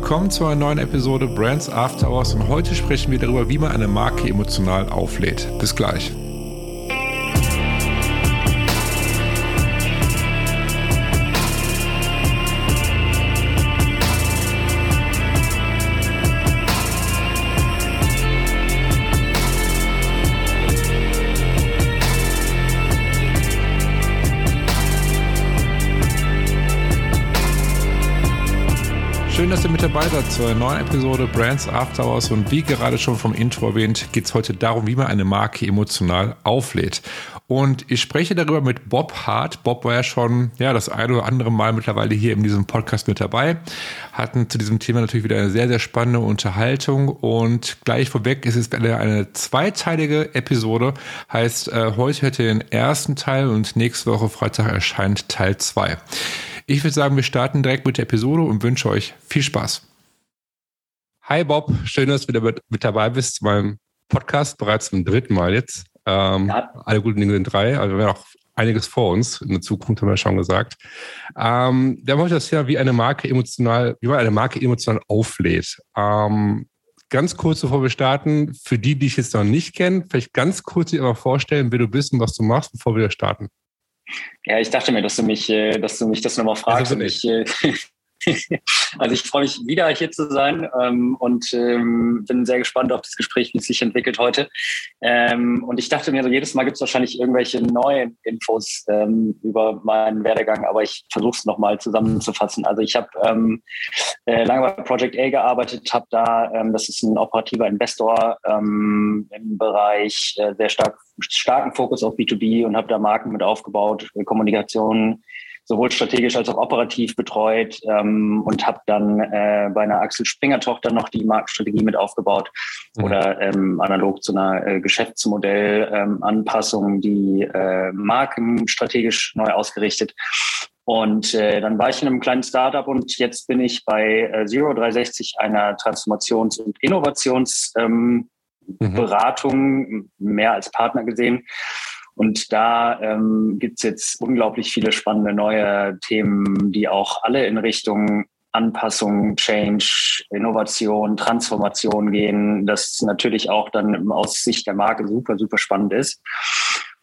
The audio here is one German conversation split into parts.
Willkommen zu einer neuen Episode Brands After Hours und heute sprechen wir darüber, wie man eine Marke emotional auflädt. Bis gleich. Schön, dass ihr mit dabei seid zur neuen Episode Brands After Hours. Und wie gerade schon vom Intro erwähnt, geht es heute darum, wie man eine Marke emotional auflädt. Und ich spreche darüber mit Bob Hart. Bob war ja schon ja, das ein oder andere Mal mittlerweile hier in diesem Podcast mit dabei. Hatten zu diesem Thema natürlich wieder eine sehr, sehr spannende Unterhaltung. Und gleich vorweg ist es eine, eine zweiteilige Episode. Heißt, äh, heute hätte den ersten Teil und nächste Woche Freitag erscheint Teil 2. Ich würde sagen, wir starten direkt mit der Episode und wünsche euch viel Spaß. Hi Bob, schön, dass du wieder mit, mit dabei bist zu meinem Podcast, bereits zum dritten Mal jetzt. Ähm, ja. Alle guten Dinge sind drei, also wir haben auch einiges vor uns in der Zukunft, haben wir schon gesagt. Ähm, wir haben heute das Thema, wie eine Marke emotional, wie man eine Marke emotional auflädt. Ähm, ganz kurz bevor wir starten, für die, die ich jetzt noch nicht kenne, vielleicht ganz kurz dir aber vorstellen, wer du bist und was du machst, bevor wir starten. Ja, ich dachte mir, dass du mich, äh, dass du mich das nochmal fragst. Also ich, äh, also ich freue mich wieder hier zu sein ähm, und ähm, bin sehr gespannt auf das Gespräch, wie es sich entwickelt heute. Ähm, und ich dachte mir, so jedes Mal gibt es wahrscheinlich irgendwelche neuen Infos ähm, über meinen Werdegang, aber ich versuche es nochmal zusammenzufassen. Also ich habe ähm, äh, lange bei Project A gearbeitet, habe da, ähm, das ist ein operativer Investor im Bereich äh, sehr stark starken Fokus auf B2B und habe da Marken mit aufgebaut, Kommunikation sowohl strategisch als auch operativ betreut ähm, und habe dann äh, bei einer Axel Springer Tochter noch die Markenstrategie mit aufgebaut mhm. oder ähm, analog zu einer äh, Geschäftsmodellanpassung ähm, die äh, Marken strategisch neu ausgerichtet. Und äh, dann war ich in einem kleinen Startup und jetzt bin ich bei äh, Zero 360 einer Transformations- und Innovationsberatung, ähm, mhm. mehr als Partner gesehen und da ähm, gibt jetzt unglaublich viele spannende neue Themen, die auch alle in Richtung Anpassung, Change, Innovation, Transformation gehen, das natürlich auch dann aus Sicht der Marke super, super spannend ist.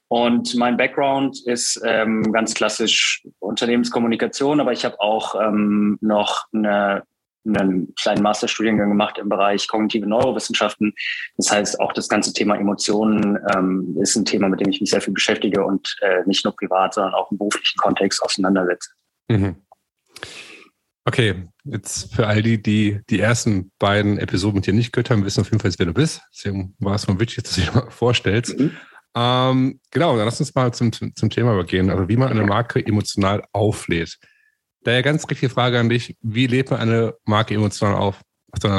Und mein Background ist ähm, ganz klassisch Unternehmenskommunikation, aber ich habe auch ähm, noch eine einen kleinen Masterstudiengang gemacht im Bereich kognitive Neurowissenschaften. Das heißt, auch das ganze Thema Emotionen ähm, ist ein Thema, mit dem ich mich sehr viel beschäftige und äh, nicht nur privat, sondern auch im beruflichen Kontext auseinandersetze. Mhm. Okay, jetzt für all die, die die ersten beiden Episoden mit dir nicht gehört haben, wissen auf jeden Fall, wer du bist. Deswegen war es mal wichtig, dass du dich mal vorstellst. Mhm. Ähm, genau, dann lass uns mal zum, zum Thema übergehen. Also wie man eine Marke emotional auflädt. Daher ganz richtige Frage an dich. Wie lebt man eine Marke emotional auf?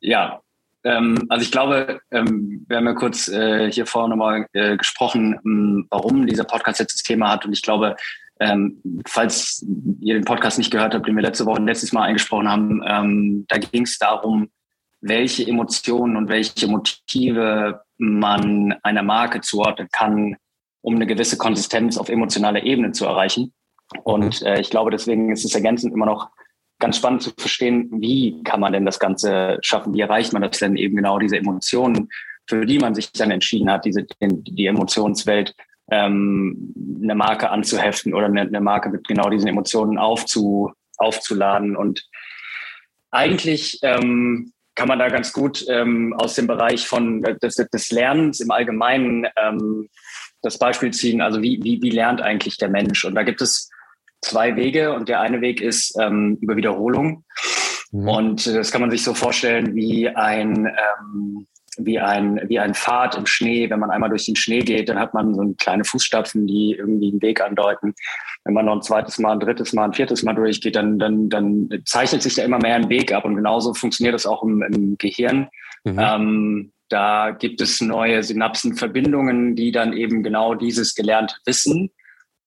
ja, ähm, also ich glaube, ähm, wir haben ja kurz äh, hier vorne nochmal äh, gesprochen, ähm, warum dieser Podcast jetzt das Thema hat. Und ich glaube, ähm, falls ihr den Podcast nicht gehört habt, den wir letzte Woche letztes Mal eingesprochen haben, ähm, da ging es darum, welche Emotionen und welche Motive man einer Marke zuordnen kann, um eine gewisse Konsistenz auf emotionaler Ebene zu erreichen. Und mhm. äh, ich glaube, deswegen ist es ergänzend immer noch ganz spannend zu verstehen, wie kann man denn das Ganze schaffen? Wie erreicht man das denn eben genau diese Emotionen, für die man sich dann entschieden hat, diese die Emotionswelt ähm, eine Marke anzuheften oder eine, eine Marke mit genau diesen Emotionen aufzu, aufzuladen. Und eigentlich ähm, kann man da ganz gut ähm, aus dem Bereich von äh, des, des Lernens im Allgemeinen ähm, das Beispiel ziehen. Also wie, wie, wie lernt eigentlich der Mensch? Und da gibt es zwei Wege und der eine Weg ist ähm, über Wiederholung. Mhm. Und das kann man sich so vorstellen wie ein, ähm, wie ein, wie ein Pfad im Schnee. Wenn man einmal durch den Schnee geht, dann hat man so kleine Fußstapfen, die irgendwie einen Weg andeuten. Wenn man noch ein zweites Mal, ein drittes Mal, ein viertes Mal durchgeht, dann, dann, dann zeichnet sich da immer mehr ein Weg ab. Und genauso funktioniert das auch im, im Gehirn. Mhm. Ähm, da gibt es neue Synapsenverbindungen, die dann eben genau dieses gelernte Wissen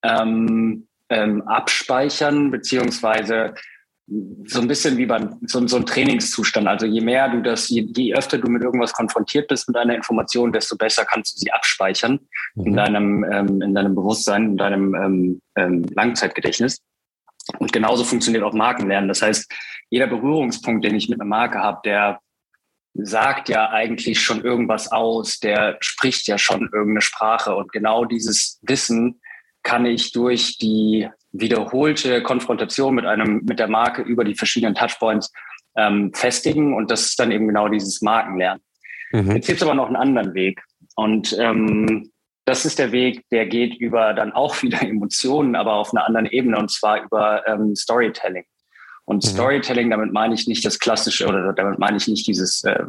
ähm, ähm, abspeichern, beziehungsweise so ein bisschen wie beim so, so ein Trainingszustand. Also je mehr du das, je, je öfter du mit irgendwas konfrontiert bist mit deiner Information, desto besser kannst du sie abspeichern mhm. in deinem ähm, in deinem Bewusstsein, in deinem ähm, ähm, Langzeitgedächtnis. Und genauso funktioniert auch Markenlernen. Das heißt, jeder Berührungspunkt, den ich mit einer Marke habe, der sagt ja eigentlich schon irgendwas aus, der spricht ja schon irgendeine Sprache. Und genau dieses Wissen kann ich durch die wiederholte Konfrontation mit einem, mit der Marke über die verschiedenen Touchpoints ähm, festigen. Und das ist dann eben genau dieses Markenlernen. Mhm. Jetzt gibt es aber noch einen anderen Weg. Und ähm, das ist der Weg, der geht über dann auch wieder Emotionen, aber auf einer anderen Ebene und zwar über ähm, Storytelling. Und mhm. Storytelling, damit meine ich nicht das klassische oder damit meine ich nicht dieses äh,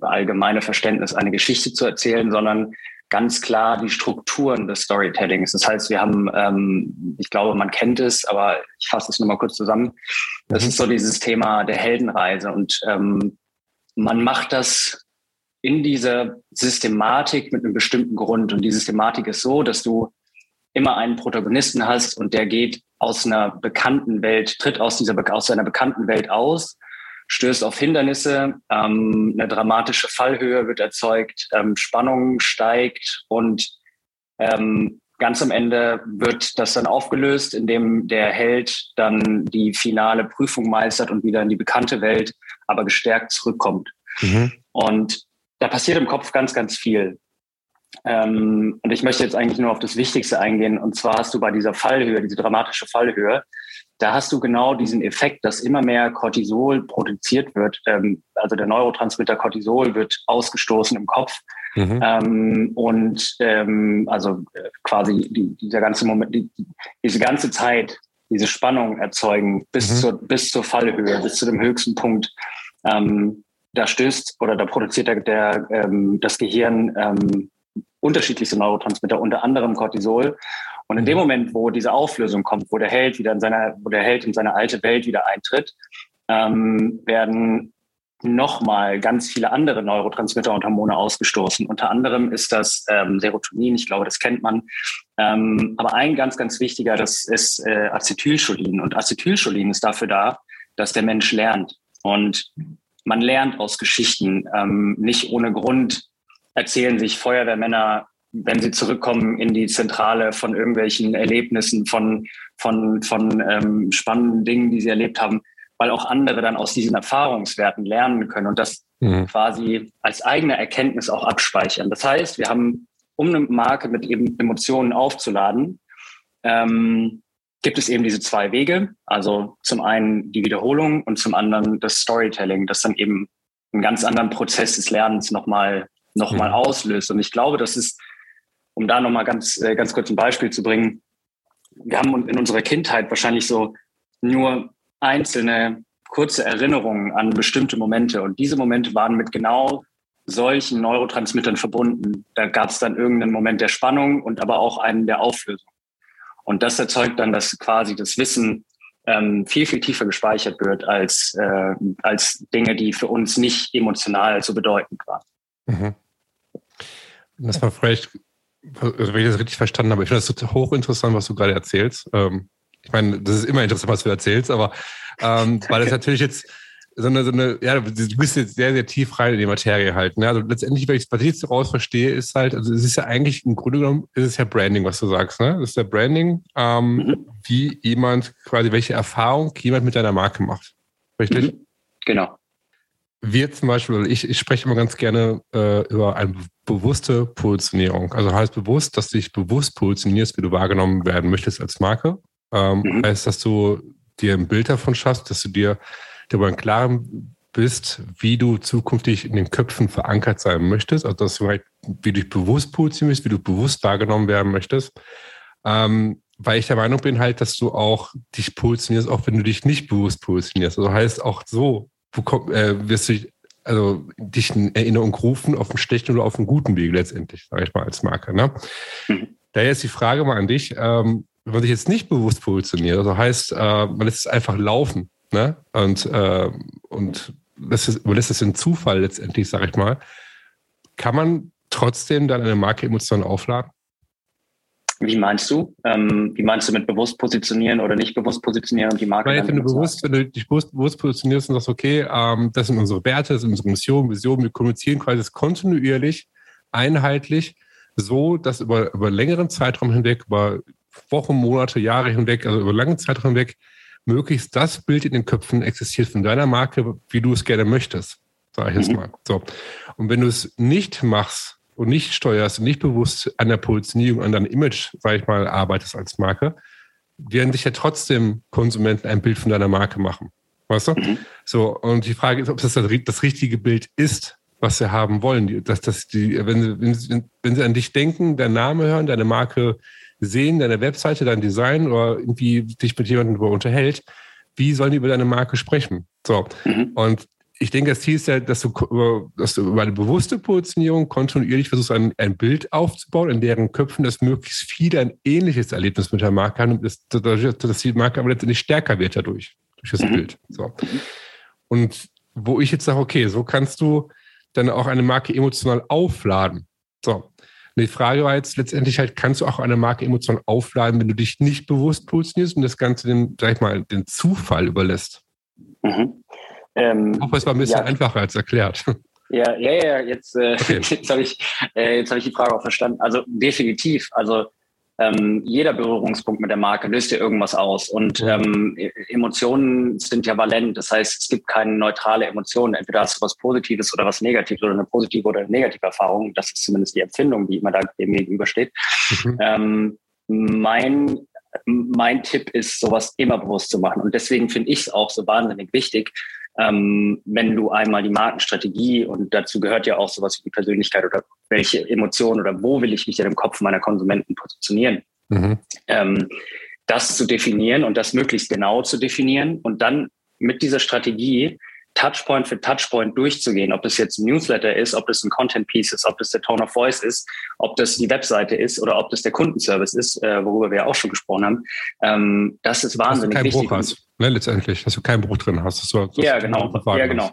allgemeine Verständnis, eine Geschichte zu erzählen, sondern ganz klar die Strukturen des Storytellings. Das heißt, wir haben, ähm, ich glaube, man kennt es, aber ich fasse es nochmal kurz zusammen. Das mhm. ist so dieses Thema der Heldenreise und ähm, man macht das in dieser Systematik mit einem bestimmten Grund. Und die Systematik ist so, dass du immer einen Protagonisten hast und der geht aus einer bekannten Welt, tritt aus dieser aus seiner bekannten Welt aus, stößt auf Hindernisse, ähm, eine dramatische Fallhöhe wird erzeugt, ähm, Spannung steigt und ähm, ganz am Ende wird das dann aufgelöst, indem der Held dann die finale Prüfung meistert und wieder in die bekannte Welt, aber gestärkt zurückkommt. Mhm. Und da passiert im Kopf ganz, ganz viel. Ähm, und ich möchte jetzt eigentlich nur auf das Wichtigste eingehen. Und zwar hast du bei dieser Fallhöhe, diese dramatische Fallhöhe, da hast du genau diesen Effekt, dass immer mehr Cortisol produziert wird. Ähm, also der Neurotransmitter Cortisol wird ausgestoßen im Kopf. Mhm. Ähm, und ähm, also äh, quasi die, dieser ganze Moment, die, diese ganze Zeit, diese Spannung erzeugen bis, mhm. zur, bis zur Fallhöhe, bis zu dem höchsten Punkt. Da stößt oder da produziert der, der das Gehirn unterschiedlichste Neurotransmitter, unter anderem Cortisol. Und in dem. Moment, wo diese Auflösung kommt, wo der Held wieder in seiner, wo der Held in seine alte Welt wieder eintritt, ähm, werden nochmal ganz viele andere Neurotransmitter und Hormone ausgestoßen. Unter anderem ist das ähm, Serotonin, ich glaube, das kennt man. Ähm, aber ein ganz, ganz wichtiger, das ist äh, Acetylcholin. Und Acetylcholin ist dafür da, dass der Mensch lernt. Und man lernt aus Geschichten. Ähm, nicht ohne Grund erzählen sich Feuerwehrmänner, wenn sie zurückkommen in die Zentrale von irgendwelchen Erlebnissen, von, von, von ähm, spannenden Dingen, die sie erlebt haben, weil auch andere dann aus diesen Erfahrungswerten lernen können und das mhm. quasi als eigene Erkenntnis auch abspeichern. Das heißt, wir haben, um eine Marke mit eben Emotionen aufzuladen, ähm, gibt es eben diese zwei Wege. Also zum einen die Wiederholung und zum anderen das Storytelling, das dann eben einen ganz anderen Prozess des Lernens nochmal noch mal mhm. auslöst. Und ich glaube, das ist, um da nochmal ganz, äh, ganz kurz ein Beispiel zu bringen, wir haben in unserer Kindheit wahrscheinlich so nur einzelne kurze Erinnerungen an bestimmte Momente. Und diese Momente waren mit genau solchen Neurotransmittern verbunden. Da gab es dann irgendeinen Moment der Spannung und aber auch einen der Auflösung. Und das erzeugt dann, dass quasi das Wissen ähm, viel, viel tiefer gespeichert wird als, äh, als Dinge, die für uns nicht emotional so bedeutend waren. Mhm. Das war vielleicht, also wenn ich das richtig verstanden habe, ich finde das hochinteressant, was du gerade erzählst. Ähm, ich meine, das ist immer interessant, was du erzählst, aber ähm, weil das natürlich jetzt so eine, so eine, ja, du bist jetzt sehr, sehr tief rein in die Materie halt. Ne? Also letztendlich, wenn ich was ich jetzt daraus verstehe, ist halt, also es ist ja eigentlich im Grunde genommen, ist es ja Branding, was du sagst, ne? Das ist ja Branding, ähm, mhm. wie jemand quasi, welche Erfahrung jemand mit deiner Marke macht. Richtig? Mhm. Genau. Wir zum Beispiel, ich, ich spreche immer ganz gerne äh, über eine bewusste Positionierung. Also heißt bewusst, dass du dich bewusst positionierst, wie du wahrgenommen werden möchtest als Marke. Ähm, mhm. Heißt, dass du dir ein Bild davon schaffst, dass du dir darüber im Klaren bist, wie du zukünftig in den Köpfen verankert sein möchtest, also dass du halt, wie du dich bewusst positionierst, wie du bewusst wahrgenommen werden möchtest. Ähm, weil ich der Meinung bin halt, dass du auch dich positionierst, auch wenn du dich nicht bewusst positionierst. Also heißt auch so, äh, wirst du also dich in Erinnerung rufen auf dem schlechten oder auf dem guten Weg letztendlich, sage ich mal als Marke. Ne? Mhm. Daher ist die Frage mal an dich, ähm, wenn man sich jetzt nicht bewusst positioniert, also heißt, äh, man lässt es einfach laufen, ne? Und, äh, und lässt es, überlässt es den Zufall letztendlich, sage ich mal. Kann man trotzdem dann eine Marke emotional aufladen? Wie meinst du? Ähm, wie meinst du mit bewusst positionieren oder nicht bewusst positionieren und die Marke? Weil wenn du bewusst, wenn du dich bewusst, bewusst positionierst und sagst, okay, ähm, das sind unsere Werte, das sind unsere Mission, Vision, wir kommunizieren quasi das kontinuierlich, einheitlich, so dass über, über längeren Zeitraum hinweg, über Wochen, Monate, Jahre hinweg, also über langen Zeitraum hinweg, möglichst das Bild in den Köpfen existiert von deiner Marke, wie du es gerne möchtest, sage ich jetzt mhm. mal. So. Und wenn du es nicht machst und nicht steuerst und nicht bewusst an der Positionierung, an deinem Image, sage ich mal, arbeitest als Marke, werden sich ja trotzdem Konsumenten ein Bild von deiner Marke machen. Weißt du? Mhm. So, und die Frage ist, ob das das richtige Bild ist, was sie haben wollen. Dass, dass die, wenn, sie, wenn, sie, wenn sie an dich denken, deinen Namen hören, deine Marke sehen, deine Webseite, dein Design oder irgendwie dich mit jemandem unterhält, wie sollen die über deine Marke sprechen? So. Mhm. Und ich denke, das Ziel ist ja, dass du, dass du über eine bewusste Positionierung kontinuierlich versuchst, ein, ein Bild aufzubauen, in deren Köpfen das möglichst viele ein ähnliches Erlebnis mit der Marke haben, dass, dass die Marke aber letztendlich stärker wird dadurch, durch das mhm. Bild. So. Und wo ich jetzt sage, okay, so kannst du dann auch eine Marke emotional aufladen. So. Und die Frage war jetzt letztendlich halt, kannst du auch eine Marke emotional aufladen, wenn du dich nicht bewusst positionierst und das Ganze den, sag ich mal, den Zufall überlässt? Mhm. Ähm, ich hoffe, es war ein bisschen ja. einfacher als erklärt. Ja, ja, ja, jetzt, äh, okay. jetzt habe ich, äh, hab ich die Frage auch verstanden. Also definitiv. Also ähm, jeder Berührungspunkt mit der Marke löst ja irgendwas aus. Und ähm, e-, Emotionen sind ja valent. Das heißt, es gibt keine neutrale Emotion. Entweder hast du was Positives oder was Negatives oder eine positive oder eine negative Erfahrung. Das ist zumindest die Empfindung, die immer da dem gegenübersteht. Mhm. Ähm, mein mein Tipp ist, sowas immer bewusst zu machen. Und deswegen finde ich es auch so wahnsinnig wichtig, ähm, wenn du einmal die Markenstrategie und dazu gehört ja auch sowas wie die Persönlichkeit oder welche Emotionen oder wo will ich mich in dem Kopf meiner Konsumenten positionieren, mhm. ähm, das zu definieren und das möglichst genau zu definieren und dann mit dieser Strategie Touchpoint für Touchpoint durchzugehen, ob das jetzt ein Newsletter ist, ob das ein Content Piece ist, ob das der Tone of Voice ist, ob das die Webseite ist oder ob das der Kundenservice ist, äh, worüber wir ja auch schon gesprochen haben. Ähm, das ist wahnsinnig dass du wichtig. Bruch hast, ne, letztendlich, dass du keinen Bruch drin hast. So, so ja, genau. Ja, genau.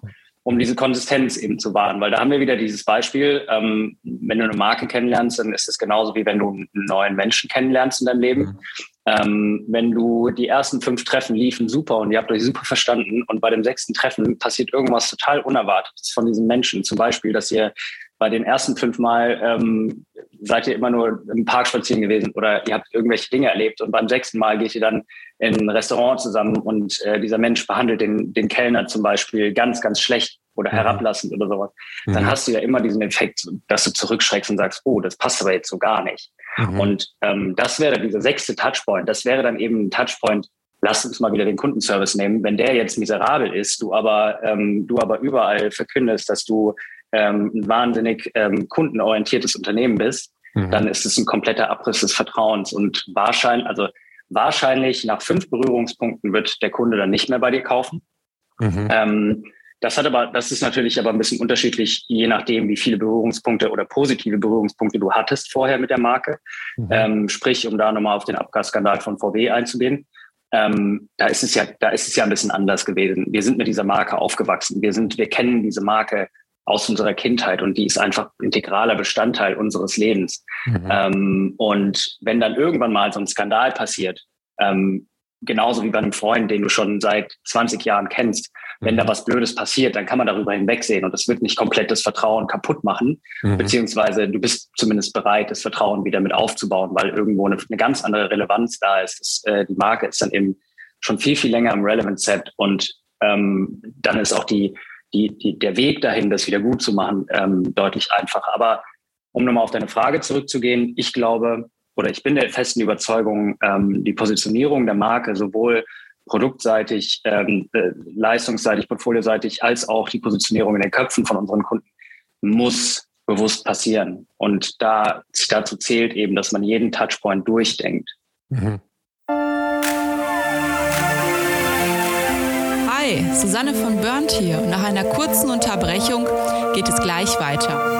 Um diese Konsistenz eben zu wahren, weil da haben wir wieder dieses Beispiel, ähm, wenn du eine Marke kennenlernst, dann ist es genauso wie wenn du einen neuen Menschen kennenlernst in deinem Leben. Mhm. Ähm, wenn du die ersten fünf Treffen liefen super und ihr habt euch super verstanden und bei dem sechsten Treffen passiert irgendwas total Unerwartetes von diesem Menschen. Zum Beispiel, dass ihr bei den ersten fünf Mal ähm, seid ihr immer nur im Park spazieren gewesen oder ihr habt irgendwelche Dinge erlebt und beim sechsten Mal geht ihr dann in ein Restaurant zusammen und äh, dieser Mensch behandelt den, den Kellner zum Beispiel ganz, ganz schlecht oder mhm. herablassend oder sowas. Dann mhm. hast du ja immer diesen Effekt, dass du zurückschreckst und sagst, oh, das passt aber jetzt so gar nicht. Mhm. Und ähm, das wäre dieser sechste Touchpoint. Das wäre dann eben ein Touchpoint. Lass uns mal wieder den Kundenservice nehmen. Wenn der jetzt miserabel ist, du aber, ähm, du aber überall verkündest, dass du ähm, ein wahnsinnig ähm, kundenorientiertes Unternehmen bist, mhm. dann ist es ein kompletter Abriss des Vertrauens. Und wahrscheinlich, also wahrscheinlich nach fünf Berührungspunkten wird der Kunde dann nicht mehr bei dir kaufen. Mhm. Ähm, das hat aber, das ist natürlich aber ein bisschen unterschiedlich, je nachdem, wie viele Berührungspunkte oder positive Berührungspunkte du hattest vorher mit der Marke. Mhm. Ähm, sprich, um da nochmal auf den Abgasskandal von VW einzugehen. Ähm, da ist es ja, da ist es ja ein bisschen anders gewesen. Wir sind mit dieser Marke aufgewachsen. Wir sind, wir kennen diese Marke aus unserer Kindheit und die ist einfach integraler Bestandteil unseres Lebens. Mhm. Ähm, und wenn dann irgendwann mal so ein Skandal passiert, ähm, genauso wie bei einem Freund, den du schon seit 20 Jahren kennst, wenn da mhm. was Blödes passiert, dann kann man darüber hinwegsehen und das wird nicht komplett das Vertrauen kaputt machen, mhm. beziehungsweise du bist zumindest bereit, das Vertrauen wieder mit aufzubauen, weil irgendwo eine, eine ganz andere Relevanz da ist. Das, äh, die Marke ist dann eben schon viel, viel länger im Relevant Set und ähm, dann ist auch die, die, die, der Weg dahin, das wieder gut zu machen, ähm, deutlich einfacher. Aber um nochmal auf deine Frage zurückzugehen, ich glaube oder ich bin der festen Überzeugung, ähm, die Positionierung der Marke sowohl produktseitig, ähm, äh, leistungsseitig, portfolioseitig, als auch die Positionierung in den Köpfen von unseren Kunden muss bewusst passieren. Und da, dazu zählt eben, dass man jeden Touchpoint durchdenkt. Mhm. Hi, Susanne von Burnt hier. Nach einer kurzen Unterbrechung geht es gleich weiter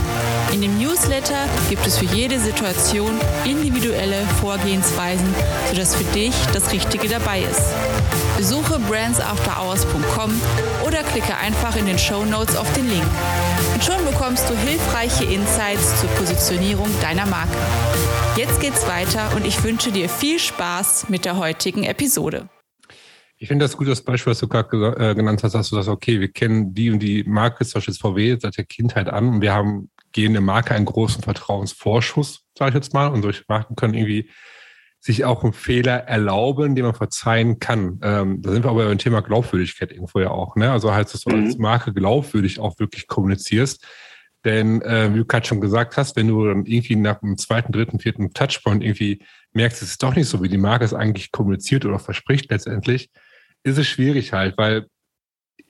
In dem Newsletter gibt es für jede Situation individuelle Vorgehensweisen, sodass für dich das Richtige dabei ist. Besuche brandsafterhours.com oder klicke einfach in den Show Notes auf den Link. Und schon bekommst du hilfreiche Insights zur Positionierung deiner Marke. Jetzt geht's weiter und ich wünsche dir viel Spaß mit der heutigen Episode. Ich finde das gut, das Beispiel, was du gerade äh, genannt hast, dass du sagst, okay, wir kennen die und die Marke, zum Beispiel VW, seit der Kindheit an und wir haben, gehen der Marke einen großen Vertrauensvorschuss, sage ich jetzt mal, und solche Marken können irgendwie sich auch einen Fehler erlauben, den man verzeihen kann. Ähm, da sind wir aber beim Thema Glaubwürdigkeit irgendwo ja auch. Ne? Also heißt, dass du mhm. als Marke glaubwürdig auch wirklich kommunizierst. Denn äh, wie du gerade schon gesagt hast, wenn du dann irgendwie nach dem zweiten, dritten, vierten Touchpoint irgendwie merkst, es ist doch nicht so, wie die Marke es eigentlich kommuniziert oder verspricht letztendlich, ist es schwierig halt, weil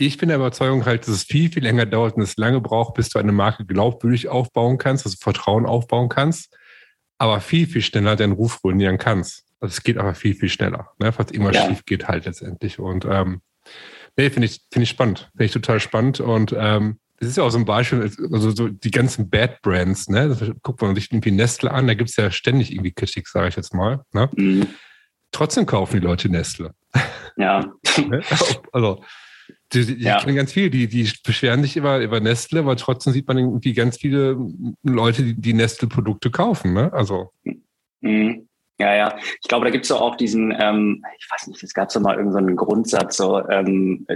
ich bin der Überzeugung halt, dass es viel, viel länger dauert und es lange braucht, bis du eine Marke glaubwürdig aufbauen kannst, also Vertrauen aufbauen kannst aber viel, viel schneller deinen Ruf ruinieren kannst. Also es geht aber viel, viel schneller, ne? was immer ja. schief geht halt letztendlich. Und ähm, nee, finde ich, finde ich spannend. Finde ich total spannend. Und ähm, das ist ja auch so ein Beispiel, also so die ganzen Bad Brands, ne? Das guckt man sich irgendwie Nestle an, da gibt es ja ständig irgendwie Kritik, sage ich jetzt mal. Ne? Mhm. Trotzdem kaufen die Leute Nestle. Ja. Ne? also die, die, ja. Ich kenne ganz viele, die, die beschweren sich über, über Nestle, aber trotzdem sieht man irgendwie ganz viele Leute, die, die Nestle-Produkte kaufen. Ne? Also. Mhm. Ja, ja. Ich glaube, da gibt es auch diesen, ähm, ich weiß nicht, es gab so mal irgendeinen so Grundsatz, so ähm,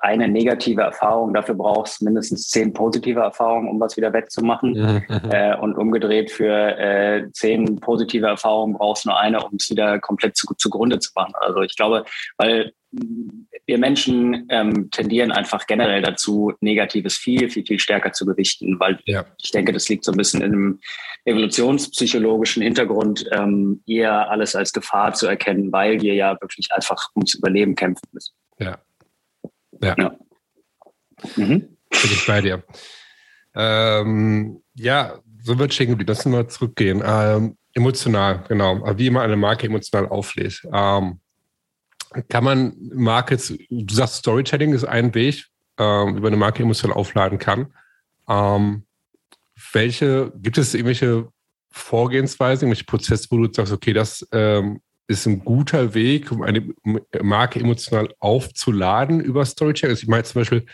eine negative Erfahrung, dafür brauchst mindestens zehn positive Erfahrungen, um was wieder wettzumachen. Äh, und umgedreht für äh, zehn positive Erfahrungen brauchst du nur eine, um es wieder komplett zu, zugrunde zu machen. Also ich glaube, weil wir Menschen ähm, tendieren einfach generell dazu, Negatives viel, viel, viel stärker zu gewichten, weil ja. ich denke, das liegt so ein bisschen in einem evolutionspsychologischen Hintergrund, ähm, eher alles als Gefahr zu erkennen, weil wir ja wirklich einfach ums Überleben kämpfen müssen. Ja. Ja. ja. Mhm. Bin ich bei dir. Ähm, ja, so wird stehen geblieben. Lass uns mal zurückgehen. Ähm, emotional, genau. Wie immer eine Marke emotional auflädt. Ähm, kann man Markets, du sagst Storytelling ist ein Weg, ähm, über eine Marke emotional aufladen kann. Ähm, welche, gibt es irgendwelche Vorgehensweisen, irgendwelche Prozesse, wo du sagst, okay, das ähm, ist ein guter Weg, um eine Marke emotional aufzuladen über Storytelling? Also ich meine zum Beispiel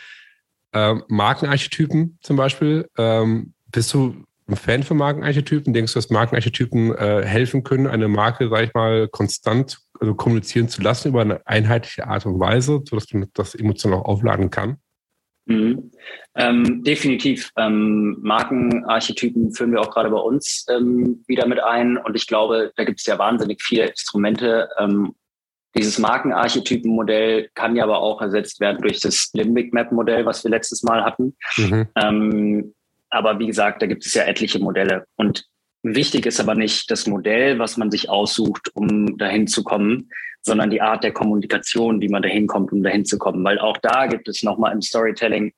ähm, Markenarchetypen zum Beispiel. Ähm, bist du ein Fan von Markenarchetypen? Denkst du, dass Markenarchetypen äh, helfen können, eine Marke, sag ich mal, konstant also kommunizieren zu lassen über eine einheitliche Art und Weise, sodass man das emotional auch aufladen kann? Mhm. Ähm, definitiv. Ähm, Markenarchetypen führen wir auch gerade bei uns ähm, wieder mit ein. Und ich glaube, da gibt es ja wahnsinnig viele Instrumente. Ähm, dieses Markenarchetypenmodell kann ja aber auch ersetzt werden durch das Limbic Map Modell, was wir letztes Mal hatten. Mhm. Ähm, aber wie gesagt, da gibt es ja etliche Modelle. Und Wichtig ist aber nicht das Modell, was man sich aussucht, um dahin zu kommen, sondern die Art der Kommunikation, wie man dahin kommt, um dahin zu kommen. Weil auch da gibt es nochmal im Storytelling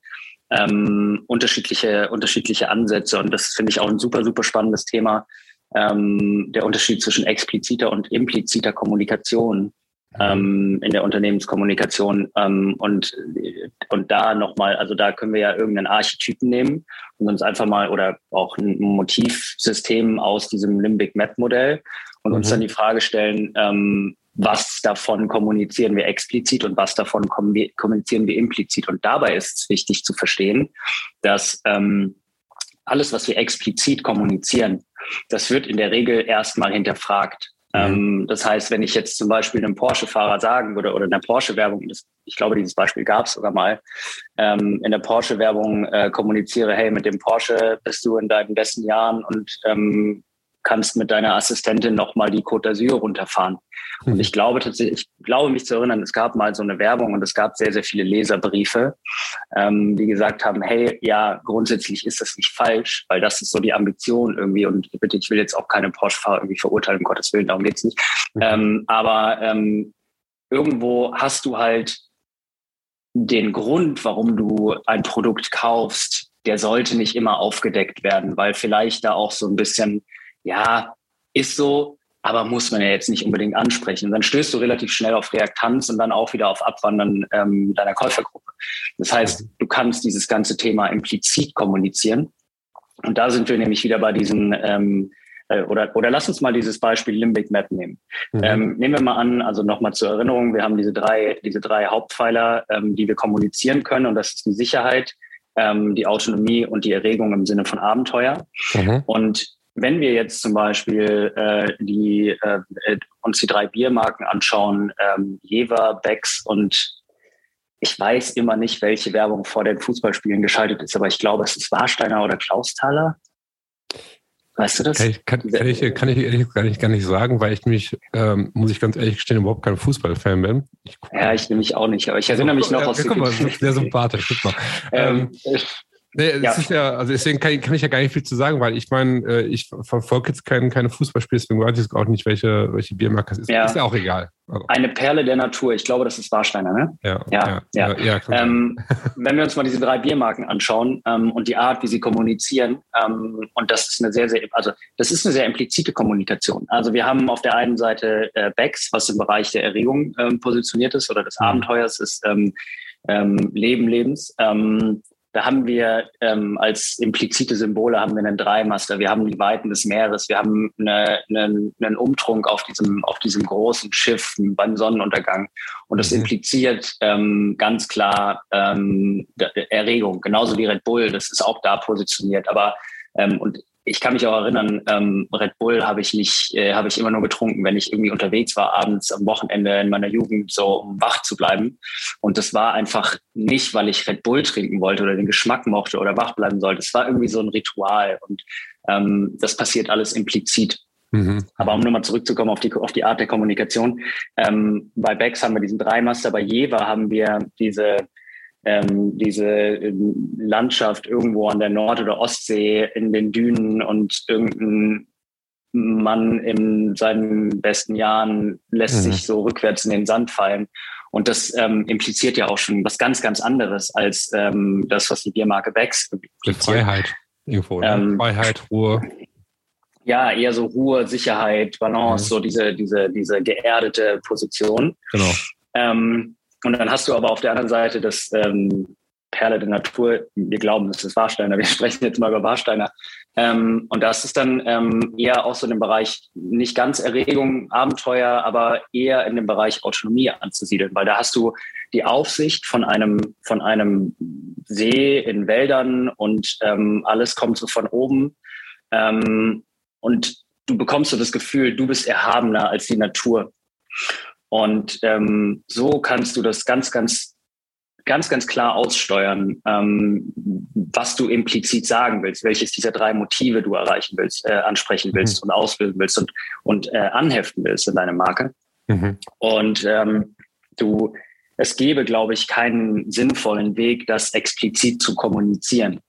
ähm, unterschiedliche, unterschiedliche Ansätze. Und das finde ich auch ein super, super spannendes Thema. Ähm, der Unterschied zwischen expliziter und impliziter Kommunikation ähm, in der Unternehmenskommunikation. Ähm, und, und da nochmal, also da können wir ja irgendeinen Archetypen nehmen und uns einfach mal oder auch ein Motivsystem aus diesem Limbic Map Modell und mhm. uns dann die Frage stellen, ähm, was davon kommunizieren wir explizit und was davon kommunizieren wir implizit. Und dabei ist es wichtig zu verstehen, dass ähm, alles, was wir explizit kommunizieren, das wird in der Regel erstmal hinterfragt. Mhm. Ähm, das heißt, wenn ich jetzt zum Beispiel einem Porsche-Fahrer sagen würde oder in der Porsche-Werbung, ich glaube, dieses Beispiel gab es sogar mal, ähm, in der Porsche-Werbung äh, kommuniziere, hey, mit dem Porsche bist du in deinen besten Jahren und ähm, kannst mit deiner Assistentin nochmal die Côte d'Azur runterfahren. Und hm. ich glaube tatsächlich, ich glaube mich zu erinnern, es gab mal so eine Werbung und es gab sehr, sehr viele Leserbriefe, ähm, die gesagt haben, hey, ja, grundsätzlich ist das nicht falsch, weil das ist so die Ambition irgendwie und bitte, ich will jetzt auch keine Porsche-Fahrer irgendwie verurteilen, um Gottes Willen, darum geht's nicht. Mhm. Ähm, aber ähm, irgendwo hast du halt den Grund, warum du ein Produkt kaufst, der sollte nicht immer aufgedeckt werden, weil vielleicht da auch so ein bisschen, ja, ist so, aber muss man ja jetzt nicht unbedingt ansprechen. Und dann stößt du relativ schnell auf Reaktanz und dann auch wieder auf Abwandern ähm, deiner Käufergruppe. Das heißt, du kannst dieses ganze Thema implizit kommunizieren. Und da sind wir nämlich wieder bei diesen ähm, äh, oder, oder lass uns mal dieses Beispiel Limbic Map nehmen. Mhm. Ähm, nehmen wir mal an, also nochmal zur Erinnerung, wir haben diese drei, diese drei Hauptpfeiler, ähm, die wir kommunizieren können und das ist die Sicherheit, ähm, die Autonomie und die Erregung im Sinne von Abenteuer. Mhm. Und wenn wir jetzt zum Beispiel äh, die, äh, uns die drei Biermarken anschauen, ähm, Jever, Becks und ich weiß immer nicht, welche Werbung vor den Fußballspielen geschaltet ist, aber ich glaube, es ist Warsteiner oder Klausthaler. Weißt du das? Kann ich, kann, kann ich, kann ich ehrlich gar nicht, gar nicht sagen, weil ich mich, ähm, muss ich ganz ehrlich gestehen, überhaupt kein Fußballfan bin. Ich ja, ich nämlich auch nicht, aber ich erinnere mich noch ja, aus ja, Guck mal, sehr sympathisch, guck mal. ähm, ähm Nee, ja. ist ja, also deswegen kann, kann, ich ja gar nicht viel zu sagen, weil ich meine, äh, ich verfolge jetzt kein, keine Fußballspiele, deswegen weiß ich auch nicht, welche, welche Biermarke es ist. Ja. Ist ja auch egal. Also. Eine Perle der Natur, ich glaube, das ist Warsteiner, ne? Ja. Ja, ja. ja. ähm, wenn wir uns mal diese drei Biermarken anschauen ähm, und die Art, wie sie kommunizieren, ähm, und das ist eine sehr, sehr, also das ist eine sehr implizite Kommunikation. Also wir haben auf der einen Seite äh, Becks, was im Bereich der Erregung ähm, positioniert ist oder des mhm. Abenteuers ist, ähm, ähm, Leben Lebens. Da haben wir ähm, als implizite Symbole haben wir einen Dreimaster, wir haben die Weiten des Meeres, wir haben eine, eine, einen Umtrunk auf diesem, auf diesem großen Schiff beim Sonnenuntergang. Und das mhm. impliziert ähm, ganz klar ähm, Erregung, genauso wie Red Bull, das ist auch da positioniert. Aber ähm, und ich kann mich auch erinnern, ähm, Red Bull habe ich nicht, äh, habe ich immer nur getrunken, wenn ich irgendwie unterwegs war, abends am Wochenende in meiner Jugend, so um wach zu bleiben. Und das war einfach nicht, weil ich Red Bull trinken wollte oder den Geschmack mochte oder wach bleiben sollte. Es war irgendwie so ein Ritual und ähm, das passiert alles implizit. Mhm. Aber um nochmal zurückzukommen auf die, auf die Art der Kommunikation. Ähm, bei Becks haben wir diesen Dreimaster, bei Jever haben wir diese ähm, diese ähm, Landschaft irgendwo an der Nord- oder Ostsee in den Dünen und irgendein Mann in seinen besten Jahren lässt mhm. sich so rückwärts in den Sand fallen. Und das ähm, impliziert ja auch schon was ganz, ganz anderes als ähm, das, was die Biermarke Becks impliziert. Freiheit irgendwo. Ne? Ähm, Freiheit, Ruhe. Ja, eher so Ruhe, Sicherheit, Balance, mhm. so diese, diese, diese geerdete Position. Genau. Ähm, und dann hast du aber auf der anderen Seite das ähm, Perle der Natur. Wir glauben, es ist Warsteiner. Wir sprechen jetzt mal über Warsteiner. Ähm, und das ist dann ähm, eher auch so in dem Bereich nicht ganz Erregung, Abenteuer, aber eher in dem Bereich Autonomie anzusiedeln, weil da hast du die Aufsicht von einem, von einem See in Wäldern und ähm, alles kommt so von oben. Ähm, und du bekommst so das Gefühl, du bist erhabener als die Natur. Und ähm, so kannst du das ganz, ganz, ganz, ganz klar aussteuern, ähm, was du implizit sagen willst, welches dieser drei Motive du erreichen willst, äh, ansprechen willst mhm. und auslösen willst und, und äh, anheften willst in deine Marke. Mhm. Und ähm, du, es gäbe, glaube ich, keinen sinnvollen Weg, das explizit zu kommunizieren.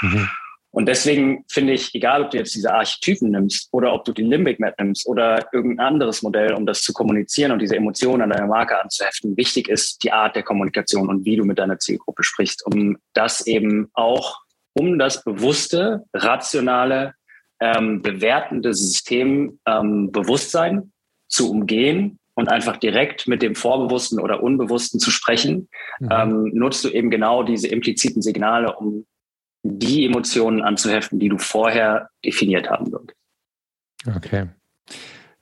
Mhm. Und deswegen finde ich, egal ob du jetzt diese Archetypen nimmst oder ob du die Limbic Map nimmst oder irgendein anderes Modell, um das zu kommunizieren und diese Emotionen an deiner Marke anzuheften, wichtig ist die Art der Kommunikation und wie du mit deiner Zielgruppe sprichst, um das eben auch, um das bewusste, rationale, ähm, bewertende System ähm, Bewusstsein zu umgehen und einfach direkt mit dem Vorbewussten oder Unbewussten zu sprechen, mhm. ähm, nutzt du eben genau diese impliziten Signale, um die Emotionen anzuheften, die du vorher definiert haben würdest. Okay.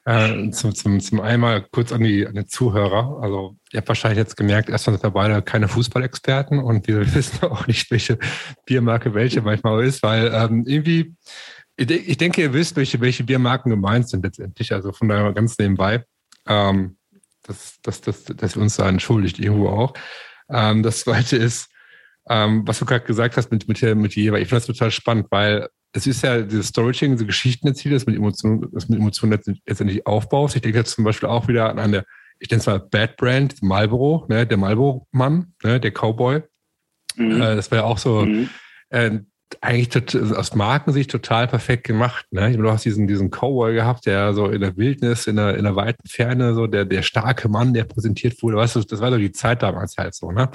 Äh, zum, zum, zum einmal kurz an die, an die Zuhörer. Also, ihr habt wahrscheinlich jetzt gemerkt, erstmal sind wir beide keine Fußballexperten und wir wissen auch nicht, welche Biermarke welche manchmal ist, weil ähm, irgendwie, ich, denke, ihr wisst, welche, welche Biermarken gemeint sind letztendlich. Also von daher ganz nebenbei, ähm, dass, dass, dass, dass wir uns da entschuldigt irgendwo auch. Ähm, das zweite ist, ähm, was du gerade gesagt hast mit, mit, mit Jever, ich finde das total spannend, weil es ist ja dieses Storytelling, diese Geschichten erzählt, das mit Emotionen, das mit Emotionen letztendlich aufbaust. Ich denke jetzt zum Beispiel auch wieder an eine, ich nenne es mal Bad Brand, Marlboro, ne, der Marlboro-Mann, ne, der Cowboy. Mhm. Äh, das war ja auch so, mhm. äh, eigentlich aus Markensicht total perfekt gemacht. Ne? Du hast diesen, diesen Cowboy gehabt, der so in der Wildnis, in der, in der weiten Ferne, so der, der starke Mann, der präsentiert wurde. Weißt du, das war so die Zeit damals halt so, ne?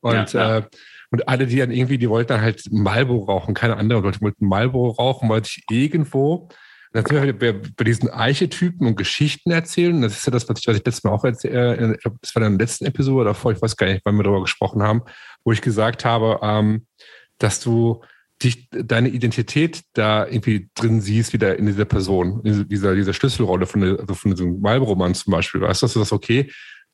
Und, ja, ja. Äh, und alle, die dann irgendwie, die wollten dann halt Marlboro rauchen, keine anderen Leute wollten Marlboro rauchen, weil sich irgendwo dann sind wir bei, bei diesen Archetypen und Geschichten erzählen. Das ist ja das, was ich, was ich letztes Mal auch erzählt äh, ich glaube, das war in der letzten Episode davor, ich weiß gar nicht, wann wir darüber gesprochen haben, wo ich gesagt habe, ähm, dass du dich, deine Identität da irgendwie drin siehst, wieder in dieser Person, in dieser, dieser Schlüsselrolle von, also von diesem Malbroman zum Beispiel. Weißt du, dass du das okay,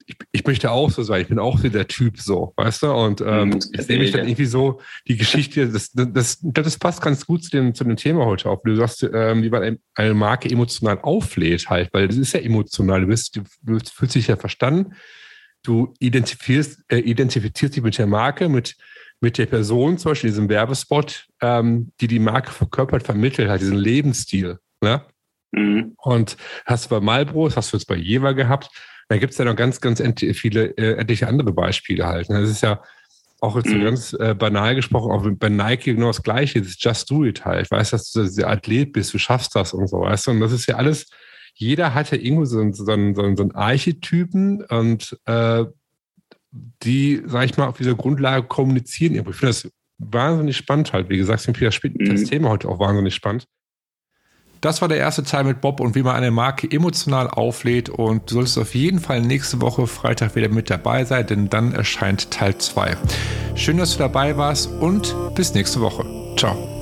ich, ich möchte auch so sein, ich bin auch so der Typ so, weißt du? Und ähm, mhm, jetzt nehme ich dann irgendwie so die Geschichte, das, das, das, passt ganz gut zu dem, zu dem Thema heute auf. Du sagst, ähm, wie man eine Marke emotional auflädt halt, weil das ist ja emotional, du, bist, du, du fühlst dich ja verstanden, du identifizierst, äh, identifizierst dich mit der Marke, mit, mit der Person, zum Beispiel diesem Werbespot, ähm, die die Marke verkörpert, vermittelt hat, diesen Lebensstil. Ne? Mhm. Und hast du bei Marlboro, das hast du jetzt bei Jever gehabt, da gibt es ja noch ganz, ganz viele, äh, etliche andere Beispiele halt. Ne? Das ist ja auch jetzt so mhm. ganz äh, banal gesprochen, auch bei Nike genau das Gleiche. Das ist just do it halt. Weißt du, dass du Athlet bist, du schaffst das und so, weißt du? Und das ist ja alles, jeder hat ja irgendwo so, so, so, so einen Archetypen und äh, die, sag ich mal, auf dieser Grundlage kommunizieren. Ich finde das wahnsinnig spannend halt. Wie gesagt, ich finde das mhm. Thema heute auch wahnsinnig spannend. Das war der erste Teil mit Bob und wie man eine Marke emotional auflädt. Und du solltest auf jeden Fall nächste Woche Freitag wieder mit dabei sein, denn dann erscheint Teil 2. Schön, dass du dabei warst und bis nächste Woche. Ciao.